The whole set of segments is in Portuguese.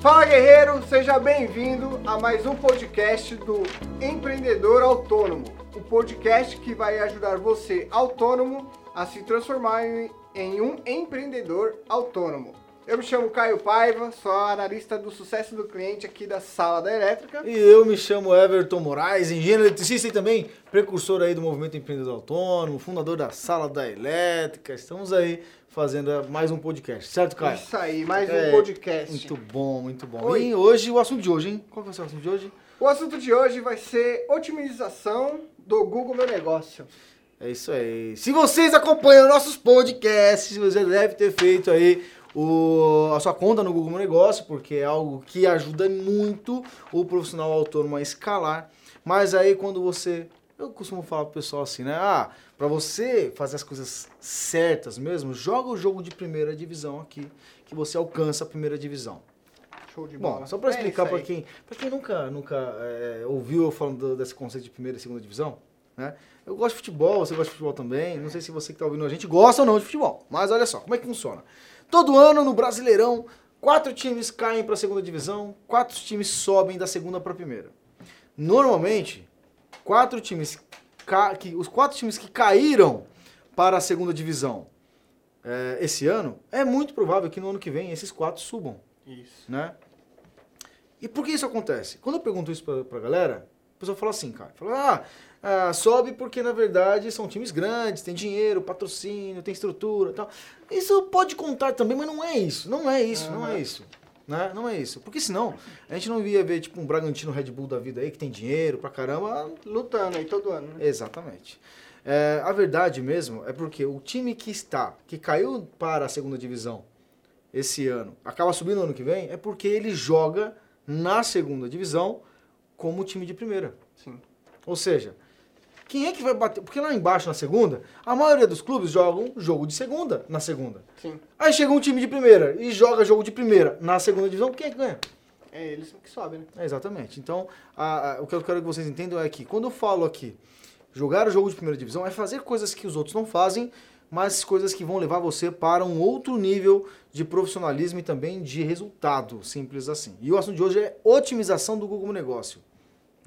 Fala guerreiro, seja bem-vindo a mais um podcast do Empreendedor Autônomo. O podcast que vai ajudar você autônomo a se transformar em, um empreendedor autônomo. Eu me chamo Caio Paiva, sou analista do sucesso do cliente aqui da Sala da Elétrica. E eu me chamo Everton Moraes, engenheiro eletricista e também precursor aí do movimento empreendedor autônomo, fundador da Sala da Elétrica. Estamos aí fazendo mais um podcast, certo, Caio? Isso aí, mais um É, podcast. Muito bom, muito bom. Oi. E hoje, o assunto de hoje, hein? Qual vai ser o assunto de hoje? O assunto de hoje vai ser otimização do Google Meu Negócio. É isso aí. Se vocês acompanham nossos podcasts, você deve ter feito aí o- a sua conta no Google Meu Negócio, porque é algo que ajuda muito o profissional autônomo a escalar. Mas aí quando você. Eu costumo falar pro pessoal assim, né? Ah, pra você fazer as coisas certas mesmo, joga o jogo de primeira divisão aqui, que você alcança a primeira divisão. Show de bola. Bom, só para É explicar isso para quem, pra quem nunca, nunca é, ouviu eu falando do- desse conceito de primeira e segunda divisão, né? Eu gosto de futebol, você gosta de futebol também. Não sei se você que está ouvindo a gente gosta ou não de futebol. Mas olha só, como é que funciona? Todo ano no Brasileirão, quatro times caem para a segunda divisão, quatro times sobem da segunda para a primeira. Normalmente, quatro times que os quatro times que caíram para a segunda divisão é, esse ano, é muito provável que no ano que vem esses quatro subam Isso. né? E por que isso acontece? Quando eu pergunto isso pra, pra galera, a pessoa fala assim, cara, fala, ah, ah, sobe porque na verdade são times grandes, tem dinheiro, patrocínio, tem estrutura e tal. Isso pode contar também, mas não é isso, não é isso, não é isso. Né? Não é isso. Porque senão, a gente não ia ver tipo um Bragantino Red Bull da vida aí, que tem dinheiro pra caramba, Lutando aí todo ano, né? Exatamente. É, a verdade mesmo é porque o time que está, que caiu para a segunda divisão esse ano, acaba subindo no ano que vem, é porque ele joga na segunda divisão como time de primeira. Sim. Ou seja, quem é que vai bater? Porque lá embaixo na segunda, a maioria dos clubes jogam jogo de segunda na segunda. Sim. Aí chega um time de primeira e joga jogo de primeira na segunda divisão, quem é que ganha? É eles que sobem, né? É, exatamente. Então, a- a- o que eu quero que vocês entendam é que quando eu falo aqui jogar o jogo de primeira divisão é fazer coisas que os outros não fazem, mas coisas que vão levar você para um outro nível de profissionalismo e também de resultado, simples assim. E o assunto de hoje é otimização do Google Negócio.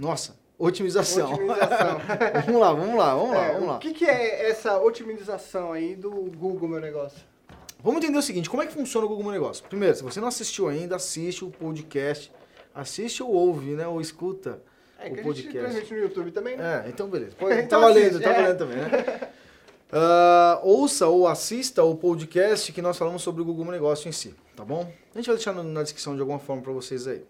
Nossa, otimização. Otimização. vamos lá, vamos lá, vamos lá, É, vamos O lá. que, que é essa otimização aí do Google Meu Negócio? Vamos entender o seguinte, como é que funciona o Google Meu Negócio? Primeiro, se você não assistiu ainda, assiste o podcast, assiste ou ouve, né, ou escuta É o que a gente podcast. no YouTube também, né? É, então beleza. Pode, Então tá valendo, assiste, tá é. valendo também, né? Ah, ouça ou assista o podcast que nós falamos sobre o Google Negócio em si, tá bom? A gente vai deixar na descrição de alguma forma para vocês aí.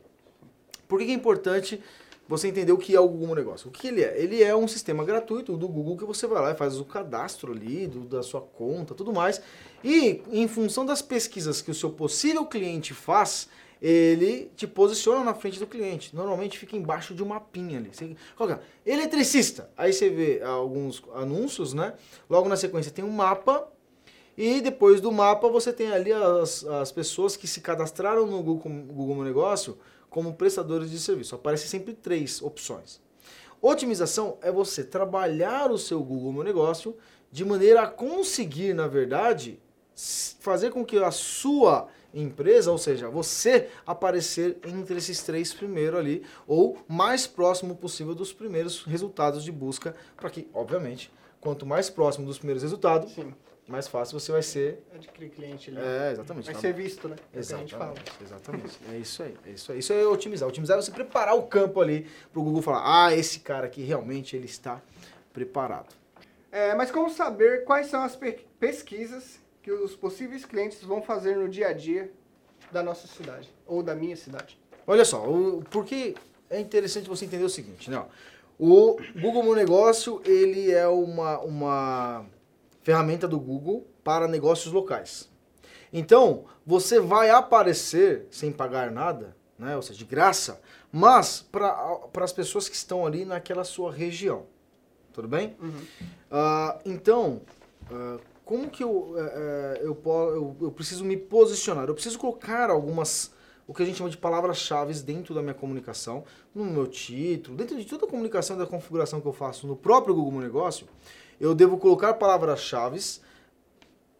Por que, que é importante você entender o que é o Google Negócio? O que ele é? Ele é um sistema gratuito do Google que você vai lá e faz o cadastro ali do- da sua conta, tudo mais. E em função das pesquisas que o seu possível cliente faz, ele te posiciona na frente do cliente. Normalmente fica embaixo de um mapinha ali. Você coloca eletricista. Aí você vê alguns anúncios, né? Logo na sequência tem um mapa. E depois do mapa você tem ali as, as pessoas que se cadastraram no Google, Google Meu Negócio como prestadores de serviço. Aparecem sempre três opções. Otimização é você trabalhar o seu Google Meu Negócio de maneira a conseguir, na verdade, fazer com que a sua empresa, ou seja, você aparecer entre esses três primeiro ali, ou mais próximo possível dos primeiros resultados de busca, para que, obviamente, quanto mais próximo dos primeiros resultados, Sim. Mais fácil você vai ser. Adquirir cliente ali. É, exatamente. Vai ser visto, né? É o que a gente fala. Exatamente, exatamente. É isso aí, é isso aí. Isso é otimizar. Otimizar é você preparar o campo ali para o Google falar, ah, esse cara aqui realmente ele está preparado. É, mas como saber quais são as pe- pesquisas que os possíveis clientes vão fazer no dia a dia da nossa cidade? Ou da minha cidade? Olha só, o, porque é interessante você entender o seguinte, né? O Google Meu Negócio, ele é uma, uma ferramenta do Google para negócios locais. Então, você vai aparecer sem pagar nada, né? ou seja, de graça, mas para as pessoas que estão ali naquela sua região. Tudo bem? Ah, então, ah, como que eu, eh, eu, eu, eu preciso me posicionar? Eu preciso colocar algumas, o que a gente chama de palavras-chave dentro da minha comunicação, no meu título, dentro de toda a comunicação e da configuração que eu faço no próprio Google Meu Negócio, eu devo colocar palavras-chave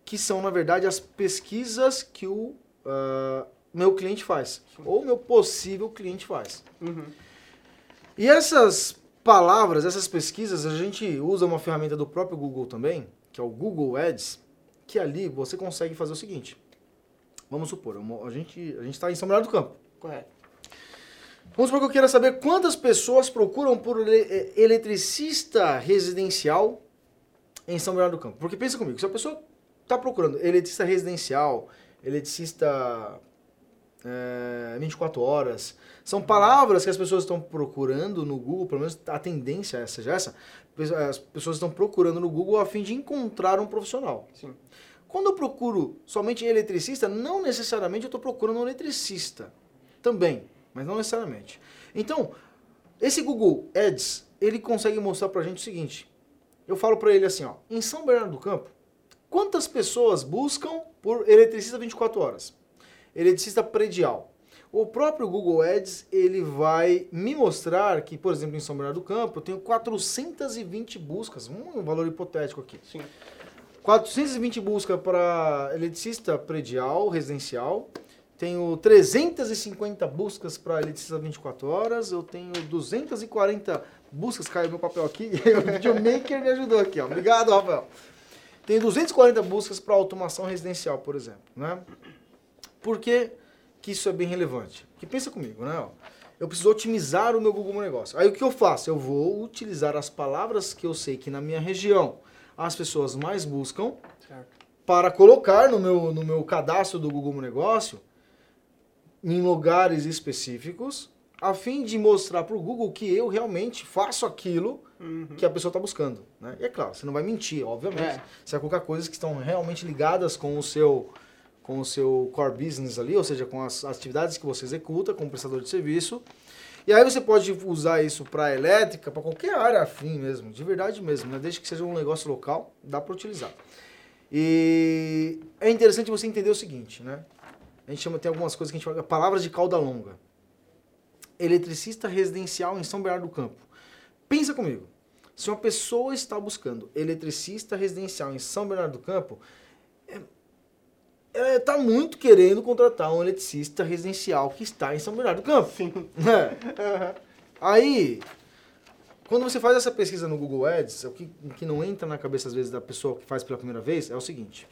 que são, na verdade, as pesquisas que o, ah, meu cliente faz. Ou meu possível cliente faz. Uhum. E essas palavras, essas pesquisas, a gente usa uma ferramenta do próprio Google também, que é o Google Ads, que ali você consegue fazer o seguinte. Vamos supor, a gente a está em São Bernardo do Campo. Correto. Vamos supor que eu queira saber quantas pessoas procuram por ele- eletricista residencial em São Bernardo do Campo. Porque pensa comigo, se a pessoa está procurando eletricista residencial, eletricista é, 24 horas, são palavras que as pessoas estão procurando no Google, pelo menos a tendência é seja essa, as pessoas estão procurando no Google a fim de encontrar um profissional. Sim. Quando eu procuro somente eletricista, não necessariamente eu estou procurando um eletricista. Também, mas não necessariamente. Então, esse Google Ads, ele consegue mostrar pra gente o seguinte. Eu falo pra ele assim, ó, em São Bernardo do Campo, quantas pessoas buscam por eletricista 24 horas? Eletricista predial. O próprio Google Ads, ele vai me mostrar que, por exemplo, em São Bernardo do Campo, eu tenho 420 buscas, um valor hipotético aqui. Sim. 420 buscas para eletricista predial, residencial. Tenho 350 buscas para eletricista 24 horas. Eu tenho 240 buscas. Caiu meu papel aqui. o videomaker me ajudou aqui. Ó. Obrigado, Rafael. Tenho 240 buscas para automação residencial, por exemplo. Né? Por que, que isso é bem relevante? Porque pensa comigo, né? Eu preciso otimizar o meu Google Meu Negócio. Aí o que eu faço? Eu vou utilizar as palavras que eu sei que na minha região as pessoas mais buscam Certo. para colocar no meu, no meu cadastro do Google Meu Negócio em lugares específicos, a fim de mostrar para o Google que eu realmente faço aquilo Uhum. que a pessoa está buscando. Né? E é claro, você não vai mentir, obviamente. É. Você vai colocar coisas que estão realmente ligadas com o seu com o seu core business ali, ou seja, com as atividades que você executa como prestador de serviço. E aí você pode usar isso para elétrica, para qualquer área afim mesmo, de verdade mesmo, né? desde que seja um negócio local, dá para utilizar. E é interessante você entender o seguinte, né? A gente chama, tem algumas coisas que a gente fala, palavras de cauda longa. Eletricista residencial em São Bernardo do Campo. Pensa comigo. Se uma pessoa está buscando eletricista residencial em São Bernardo do Campo, é- ela está muito querendo contratar um eletricista residencial que está em São Bernardo do Campo. Sim. É. Aí, quando você faz essa pesquisa no Google Ads, o que, que não entra na cabeça às vezes da pessoa que faz pela primeira vez é o seguinte.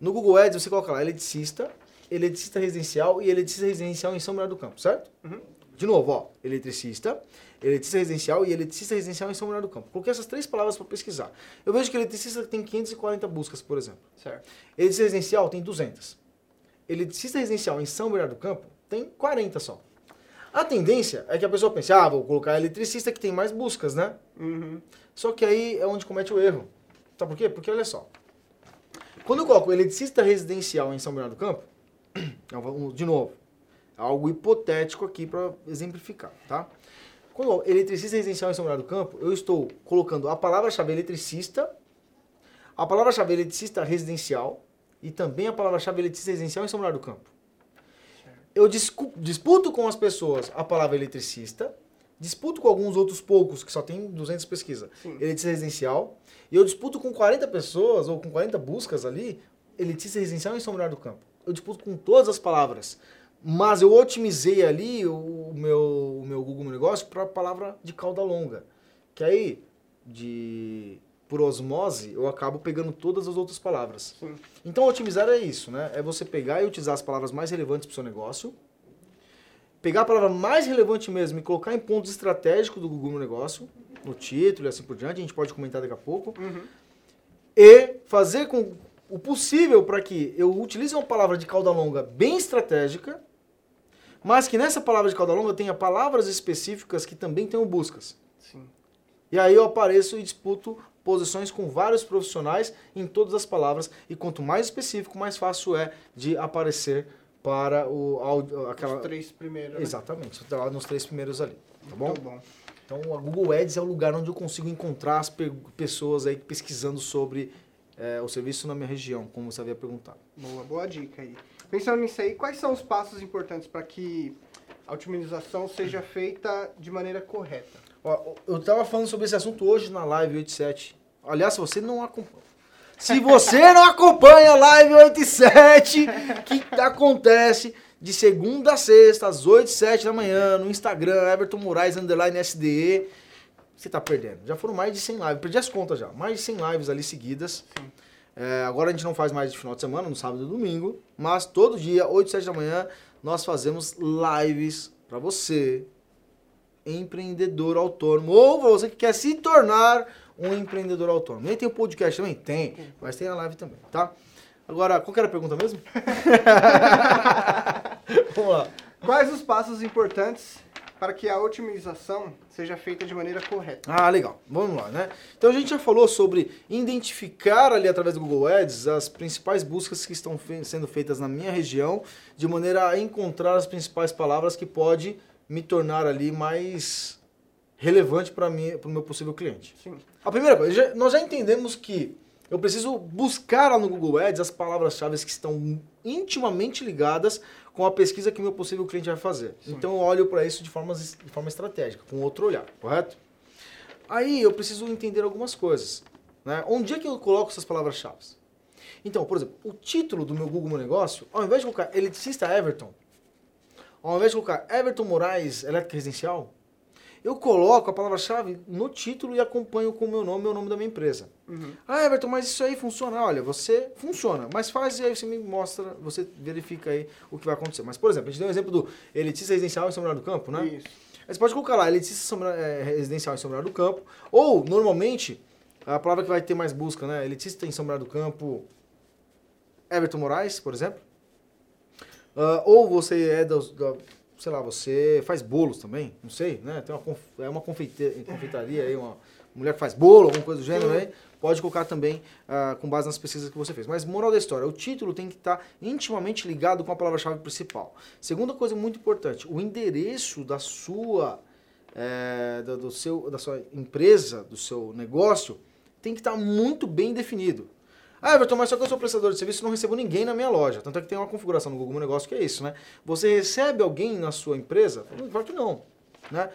No Google Ads você coloca lá eletricista, eletricista residencial e eletricista residencial em São Bernardo do Campo, certo? Uhum. De novo, ó, eletricista, eletricista residencial e eletricista residencial em São Bernardo do Campo. Coloquei essas três palavras para pesquisar. Eu vejo que eletricista tem 540 buscas, por exemplo. Certo. Eletricista residencial tem 200. Eletricista residencial em São Bernardo do Campo tem 40 só. A tendência é que a pessoa pense, ah, vou colocar eletricista que tem mais buscas, né? Uhum. Só que aí é onde comete o erro. Sabe por quê? Porque olha só. Quando eu coloco eletricista residencial em São Bernardo do Campo, um- de novo, algo hipotético aqui para exemplificar, tá? Quando eletricista residencial em São Bernardo do Campo, eu estou colocando a palavra-chave eletricista, a palavra-chave eletricista residencial e também a palavra-chave eletricista residencial em São Bernardo do Campo. Eu disputo com as pessoas a palavra eletricista, disputo com alguns outros poucos, que só tem 200 pesquisa, Sim. elitista residencial, e eu disputo com 40 pessoas, ou com 40 buscas ali, elitista residencial em São Bernardo do Campo. Eu disputo com todas as palavras, mas eu otimizei ali o meu, o meu Google Meu Negócio para a palavra de cauda longa, que aí, de por osmose, eu acabo pegando todas as outras palavras. Sim. Então, otimizar é isso, né? É você pegar e utilizar as palavras mais relevantes para o seu negócio, pegar a palavra mais relevante mesmo e colocar em pontos estratégicos do Google Meu Negócio, no título e assim por diante, a gente pode comentar daqui a pouco, Uhum. e fazer com o possível para que eu utilize uma palavra de cauda longa bem estratégica, mas que nessa palavra de cauda longa tenha palavras específicas que também tenham buscas. Sim. E aí eu apareço e disputo posições com vários profissionais em todas as palavras. E quanto mais específico, mais fácil é de aparecer para o áudio. Aquela... Os três primeiros. né? Exatamente, lá nos três primeiros ali. Tá bom? Muito bom. Então a Google Ads é o lugar onde eu consigo encontrar as pe- pessoas aí pesquisando sobre é, o serviço na minha região, como você havia perguntado. Boa, boa dica aí. Pensando nisso aí, quais são os passos importantes para que a otimização seja feita de maneira correta? Ó, eu estava falando sobre esse assunto hoje na live 87. Aliás, se você não acompanha. Se você não acompanha a live 87, que acontece de segunda a sexta, às 8 e 7 da manhã, no Instagram, Everton Moraes, underline SDE. Você tá perdendo. Já foram mais de 100 lives, perdi as contas já. Mais de 100 lives ali seguidas. É, agora a gente não faz mais de final de semana, no sábado e domingo, mas todo dia, 8 e 7 da manhã, nós fazemos lives para você, empreendedor autônomo, ou você que quer se tornar um empreendedor autônomo. Nem tem o podcast também? Tem, mas tem a live também, tá? Agora, qual que era a pergunta mesmo? Vamos lá. Quais os passos importantes para que a otimização seja feita de maneira correta? Ah, legal. Vamos lá, né? Então a gente já falou sobre identificar ali através do Google Ads as principais buscas que estão fe sendo feitas na minha região, de maneira a encontrar as principais palavras que pode me tornar ali mais relevante para mim, para o meu possível cliente. Sim. A primeira coisa, nós já entendemos que eu preciso buscar lá no Google Ads as palavras-chave que estão intimamente ligadas com a pesquisa que o meu possível cliente vai fazer. Sim. Então eu olho para isso de forma, de forma estratégica, com outro olhar, correto? Aí eu preciso entender algumas coisas. Né? Onde é que eu coloco essas palavras-chave? Então, por exemplo, o título do meu Google Meu Negócio, ao invés de colocar eletricista Everton, ao invés de colocar Everton Moraes Elétrica Residencial, eu coloco a palavra-chave no título e acompanho com o meu nome e o nome da minha empresa. Uhum. Ah, Everton, mas isso aí funciona? Olha, você funciona, mas faz e aí você me mostra, você verifica aí o que vai acontecer. Mas, por exemplo, a gente deu um exemplo do elitista residencial em São Bernardo do Campo, né? Isso. Aí você pode colocar lá, elitista é, residencial em São Bernardo do Campo, ou, normalmente, a palavra que vai ter mais busca, né? Elitista em São Bernardo do Campo, Everton Moraes, por exemplo. Uh, ou você é da, da sei lá, você faz bolos também, não sei, né? Tem uma, é uma confeitaria aí, uma mulher que faz bolo, alguma coisa do gênero aí, pode colocar também uh, com base nas pesquisas que você fez. Mas moral da história, o título tem que estar intimamente ligado com a palavra-chave principal. Segunda coisa muito importante, o endereço da sua, é, do, do seu, da sua empresa, do seu negócio, tem que estar muito bem definido. Ah, Everton, mas só que eu sou prestador de serviço e não recebo ninguém na minha loja. Tanto é que tem uma configuração no Google Meu Negócio que é isso, né? Você recebe alguém na sua empresa? Claro que não. Né?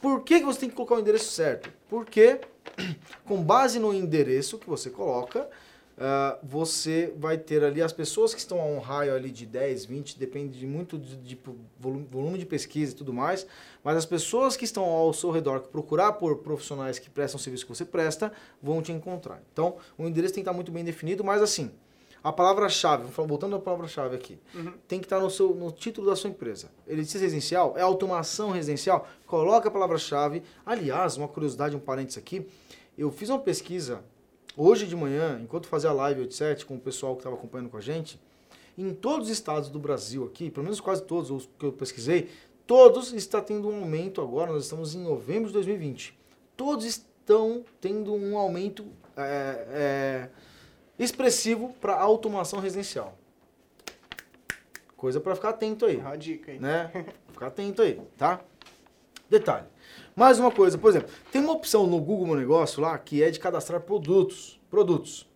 Por que você tem que colocar o endereço certo? Porque, com base no endereço que você coloca, uh, você vai ter ali as pessoas que estão a um raio ali de 10, 20, depende de muito de, de volume, volume, de pesquisa e tudo mais, mas as pessoas que estão ao seu redor, que procurar por profissionais que prestam o serviço que você presta, vão te encontrar. Então, o endereço tem que estar muito bem definido, mas assim, a palavra-chave, voltando à palavra-chave aqui, uhum. tem que estar no, seu, no título da sua empresa. Edifício residencial é automação residencial? Coloca a palavra-chave. Aliás, uma curiosidade, um parênteses aqui, eu fiz uma pesquisa Hoje de manhã, enquanto fazia a live 87 com o pessoal que estava acompanhando com a gente, em todos os estados do Brasil aqui, pelo menos quase todos os que eu pesquisei, todos está tendo um aumento agora, nós estamos em novembro de 2020. Todos estão tendo um aumento é, é, expressivo para automação residencial. Coisa para ficar atento aí. Uma dica aí. Né? Ficar atento aí, tá? Detalhe. Mais uma coisa, por exemplo, tem uma opção no Google Meu Negócio lá que é de cadastrar produtos. Produtos.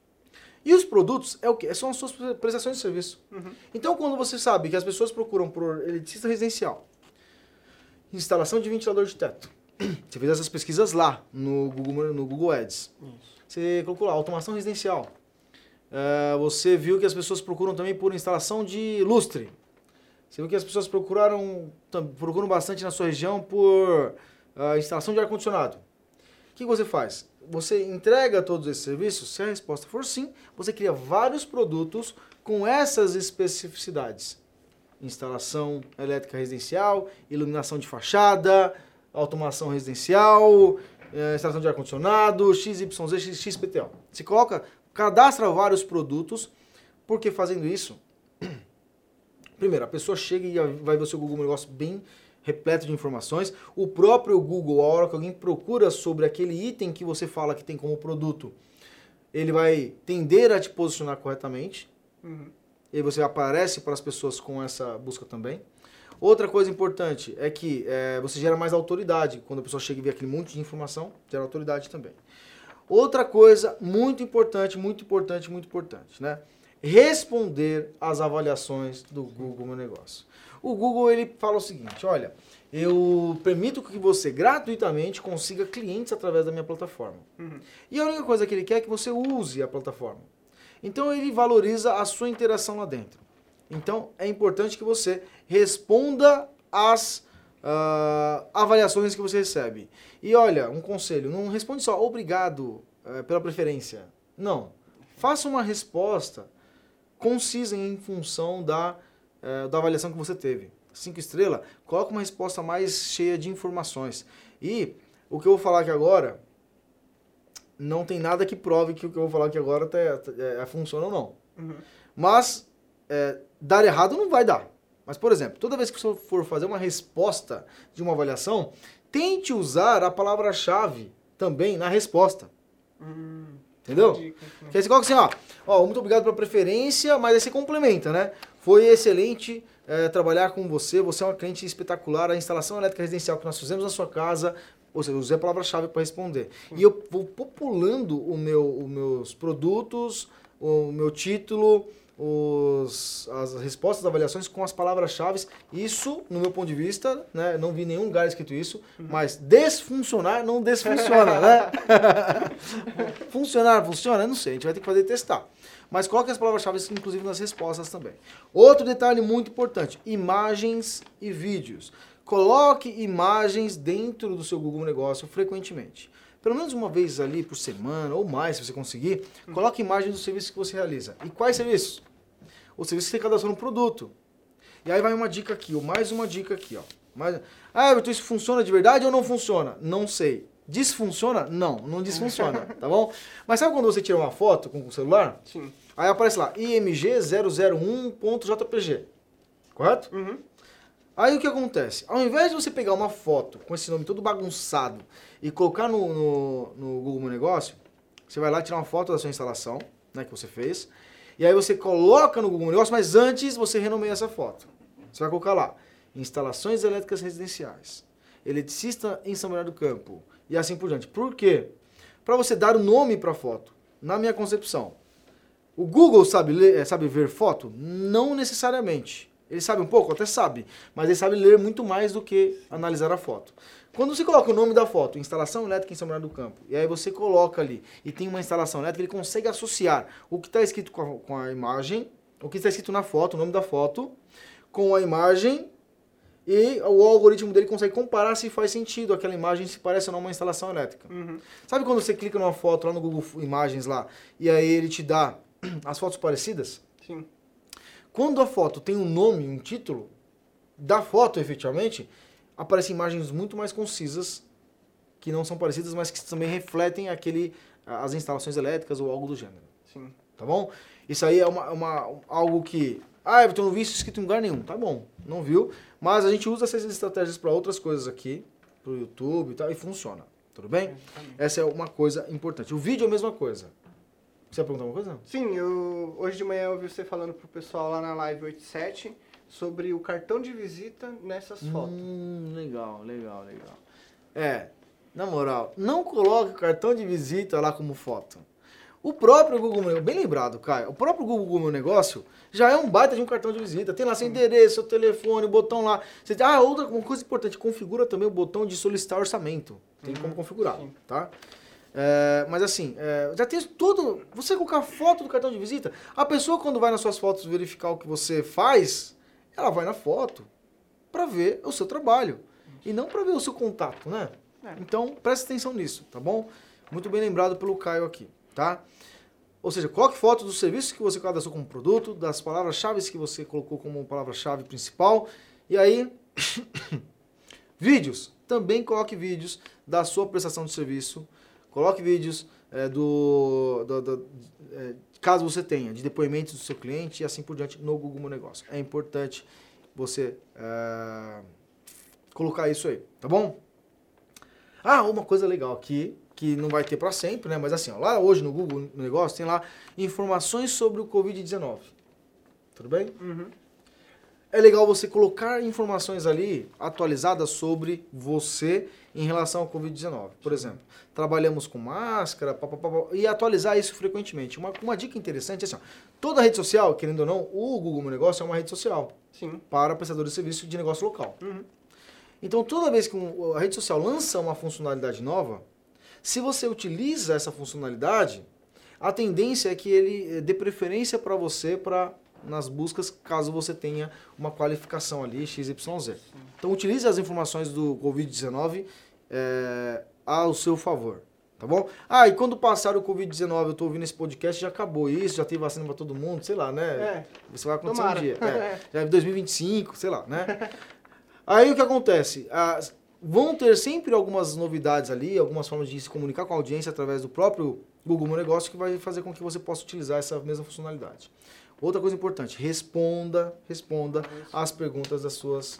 E os produtos é o que? São as suas prestações de serviço. Uhum. Então, quando você sabe que as pessoas procuram por eletricista residencial, instalação de ventilador de teto, você fez essas pesquisas lá no Google, no Google Ads. Isso. Você colocou lá automação residencial. Uh, você viu que as pessoas procuram também por instalação de lustre. Você viu que as pessoas procuraram, procuram bastante na sua região por a instalação de ar-condicionado. O que você faz? Você entrega todos esses serviços? Se a resposta for sim, você cria vários produtos com essas especificidades. Instalação elétrica residencial, iluminação de fachada, automação residencial, eh, instalação de ar-condicionado, XYZ, XPTO. Você coloca, cadastra vários produtos, porque fazendo isso, primeiro, a pessoa chega e vai ver o seu Google Negócio bem repleto de informações. O próprio Google, a hora que alguém procura sobre aquele item que você fala que tem como produto, ele vai tender a te posicionar corretamente. Uhum. E você aparece para as pessoas com essa busca também. Outra coisa importante é que é, você gera mais autoridade. Quando a pessoa chega e vê aquele monte de informação, gera autoridade também. Outra coisa muito importante, muito importante, muito importante, né? Responder às avaliações do Google Meu Negócio. O Google ele fala o seguinte, olha, eu permito que você gratuitamente consiga clientes através da minha plataforma. Uhum. E a única coisa que ele quer é que você use a plataforma. Então ele valoriza a sua interação lá dentro. Então é importante que você responda às uh, avaliações que você recebe. E olha, um conselho, não responde só obrigado uh, pela preferência. Não. Faça uma resposta concisa em função da, uh, da avaliação que você teve. Cinco estrelas, coloque uma resposta mais cheia de informações. E o que eu vou falar aqui agora, não tem nada que prove que o que eu vou falar aqui agora tá, é, funciona ou não. Uhum. Mas é, dar errado não vai dar. Mas, por exemplo, toda vez que você for fazer uma resposta de uma avaliação, tente usar a palavra-chave também na resposta. Hum, Entendeu? Quer dizer, coloca assim, ó, ó, muito obrigado pela preferência, mas aí você complementa, né? Foi excelente é, trabalhar com você, você é uma cliente espetacular, a instalação elétrica residencial que nós fizemos na sua casa, ou seja, eu usei a palavra-chave para responder. Hum. E eu vou populando o meu, os meus produtos, o meu título, os, as respostas das avaliações com as palavras-chave. Isso, no meu ponto de vista, né, não vi nenhum lugar escrito isso, uhum. mas desfuncionar não desfunciona, né? Funcionar, funciona? Não sei, a gente vai ter que fazer testar. Mas coloque as palavras-chave, inclusive, nas respostas também. Outro detalhe muito importante, imagens e vídeos. Coloque imagens dentro do seu Google Negócio frequentemente pelo menos uma vez ali por semana ou mais, se você conseguir, uhum. coloque imagens dos serviços que você realiza. E quais serviços? O serviço que você cadastrou no produto. E aí vai uma dica aqui, ou mais uma dica aqui, ó. Mais... Ah, Everton, isso funciona de verdade ou não funciona? Não sei. Desfunciona? Não, não desfunciona, tá bom? Mas sabe quando você tira uma foto com o celular? Sim. Aí aparece lá, img001.jpg. Correto? Uhum. Aí o que acontece? Ao invés de você pegar uma foto com esse nome todo bagunçado e colocar no, no, no Google Meu Negócio, você vai lá tirar uma foto da sua instalação, né, que você fez, e aí você coloca no Google Negócio, mas antes você renomeia essa foto. Você vai colocar lá, instalações elétricas residenciais, eletricista em São Bernardo do Campo, e assim por diante. Por quê? Para você dar o nome para a foto. Na minha concepção, o Google sabe, ler, eh, sabe ver foto? Não necessariamente. Ele sabe um pouco? Até sabe. Mas ele sabe ler muito mais do que analisar a foto. Quando você coloca o nome da foto, instalação elétrica em São Bernardo do Campo, e aí você coloca ali e tem uma instalação elétrica, ele consegue associar o que está escrito com a, com a imagem, o que está escrito na foto, o nome da foto, com a imagem e o algoritmo dele consegue comparar se faz sentido aquela imagem se parece ou não uma instalação elétrica. Uhum. Sabe quando você clica numa foto lá no Google Imagens lá e aí ele te dá as fotos parecidas? Sim. Quando a foto tem um nome, um título da foto efetivamente, aparecem imagens muito mais concisas, que não são parecidas, mas que também refletem aquele, as instalações elétricas ou algo do gênero. Sim. Tá bom? Isso aí é uma, uma, algo que. Ah, eu não vi isso escrito em lugar nenhum. Tá bom, não viu. Mas a gente usa essas estratégias para outras coisas aqui, pro YouTube e tal, e funciona. Tudo bem? Essa é uma coisa importante. O vídeo é a mesma coisa. Você ia perguntar alguma coisa? Sim, eu, hoje de manhã eu vi você falando pro pessoal lá na live 87 sobre o cartão de visita nessas hum, fotos. Legal, legal, legal. É, na moral, não coloque o cartão de visita lá como foto. O próprio Google Meu bem lembrado, Caio, o próprio Google Meu Negócio já é um baita de um cartão de visita. Tem lá seu endereço, seu telefone, o botão lá. Você, ah, outra uma coisa importante, configura também o botão de solicitar orçamento. Tem uhum, como configurar, sim. tá? É, mas assim, é, já tem tudo. Você colocar foto do cartão de visita, a pessoa quando vai nas suas fotos verificar o que você faz, ela vai na foto para ver o seu trabalho e não para ver o seu contato, né? É. Então, preste atenção nisso, tá bom? Muito bem lembrado pelo Caio aqui, tá? Ou seja, coloque foto dos serviços que você cadastrou como produto, das palavras-chave que você colocou como palavra-chave principal. E aí, vídeos. Também coloque vídeos da sua prestação de serviço. Coloque vídeos é, do, do, do é, caso você tenha, de depoimentos do seu cliente e assim por diante no Google Meu Negócio. É importante você é, colocar isso aí, tá bom? Ah, uma coisa legal aqui, que não vai ter para sempre, né? Mas assim, ó, lá hoje no Google no Negócio tem lá informações sobre o Covid-19. Tudo bem? Uhum é legal você colocar informações ali atualizadas sobre você em relação ao Covid-19. Por exemplo, trabalhamos com máscara, pá, pá, pá, e atualizar isso frequentemente. Uma, uma dica interessante é assim, ó, toda rede social, querendo ou não, o Google Meu Negócio é uma rede social Sim. para prestadores de serviço de negócio local. Uhum. Então, toda vez que a rede social lança uma funcionalidade nova, se você utiliza essa funcionalidade, a tendência é que ele dê preferência para você para nas buscas caso você tenha uma qualificação ali XYZ. Então utilize as informações do Covid-19 é, ao seu favor. Tá bom? Ah, e quando passar o Covid-19, eu tô ouvindo esse podcast, já acabou isso, já tem vacina pra todo mundo, sei lá, né? É. Isso vai acontecer Tomara. um dia. É. Já é 2025, sei lá, né? Aí o que acontece? As- vão ter sempre algumas novidades ali, algumas formas de se comunicar com a audiência através do próprio Google Meu Negócio que vai fazer com que você possa utilizar essa mesma funcionalidade. Outra coisa importante, responda, responda as perguntas das suas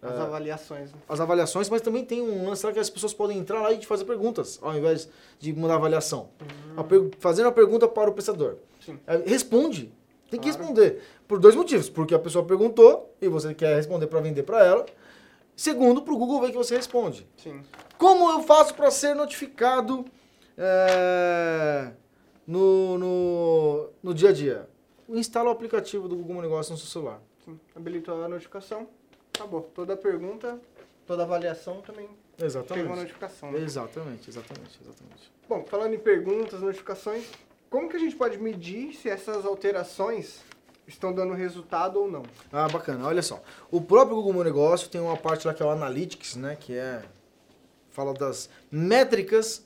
As avaliações. né? as avaliações, mas também tem um lance lá que as pessoas podem entrar lá e te fazer perguntas, ao invés de mandar avaliação. A per- Fazendo a pergunta para o prestador. Sim. É, Responde. Tem que Claro. responder. Por dois motivos. Porque a pessoa perguntou e você quer responder para vender para ela. Segundo, para o Google ver que você responde. Sim. Como eu faço para ser notificado é, no, no, no dia a dia? Instala o aplicativo do Google Negócio no seu celular. Sim. Habilitou a notificação. Acabou. Toda pergunta, toda avaliação também chega uma Exatamente. notificação. né? Exatamente, exatamente, exatamente. Bom, falando em perguntas, notificações, como que a gente pode medir se essas alterações estão dando resultado ou não? Ah, bacana. Olha só. O próprio Google Meu Negócio tem uma parte lá que é o Analytics, né? Que é... Fala das métricas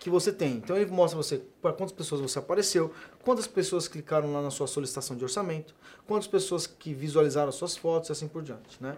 que você tem. Então ele mostra você para quantas pessoas você apareceu, quantas pessoas clicaram lá na sua solicitação de orçamento, quantas pessoas que visualizaram as suas fotos e assim por diante, né?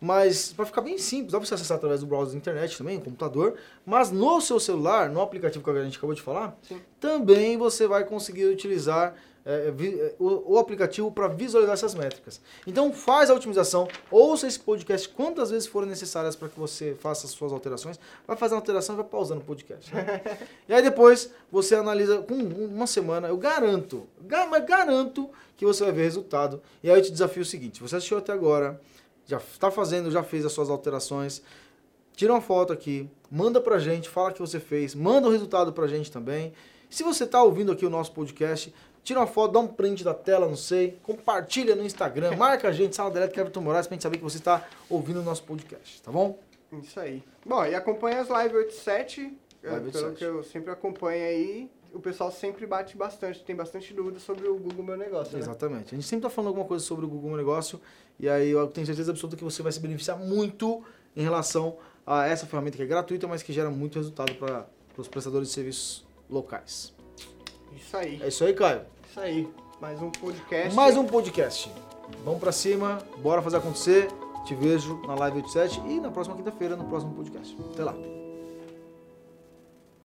Mas para ficar bem simples, dá para você acessar através do browser da internet também, computador, mas no seu celular, no aplicativo que a gente acabou de falar, Sim. também você vai conseguir utilizar é, vi- é, o, o aplicativo para visualizar essas métricas. Então faz a otimização, ouça esse podcast quantas vezes forem necessárias para que você faça as suas alterações. Vai fazer a alteração e vai pausando o podcast. né? e aí depois você analisa com uma semana, eu garanto, ga- mas garanto que você vai ver resultado. E aí eu te desafio o seguinte, você assistiu até agora, já está fazendo, já fez as suas alterações, tira uma foto aqui, manda pra gente, fala que você fez, manda o resultado pra gente também. Se você está ouvindo aqui o nosso podcast, tira uma foto, dá um print da tela, não sei, compartilha no Instagram, marca a gente, Sala Elétrica Everton Moraes, pra gente saber que você está ouvindo o nosso podcast, tá bom? Isso aí. Bom, e acompanha as Live 87, é, Live pelo 87. que eu sempre acompanho aí, o pessoal sempre bate bastante, tem bastante dúvida sobre o Google Meu Negócio, né? Exatamente. A gente sempre está falando alguma coisa sobre o Google Meu Negócio e aí eu tenho certeza absoluta que você vai se beneficiar muito em relação a essa ferramenta que é gratuita, mas que gera muito resultado para os prestadores de serviços locais. Isso aí, É isso aí, Caio. isso aí. Mais um podcast. Mais um podcast. Vamos pra cima, bora fazer acontecer. Te vejo na live 87 e na próxima quinta-feira no próximo podcast. Até lá.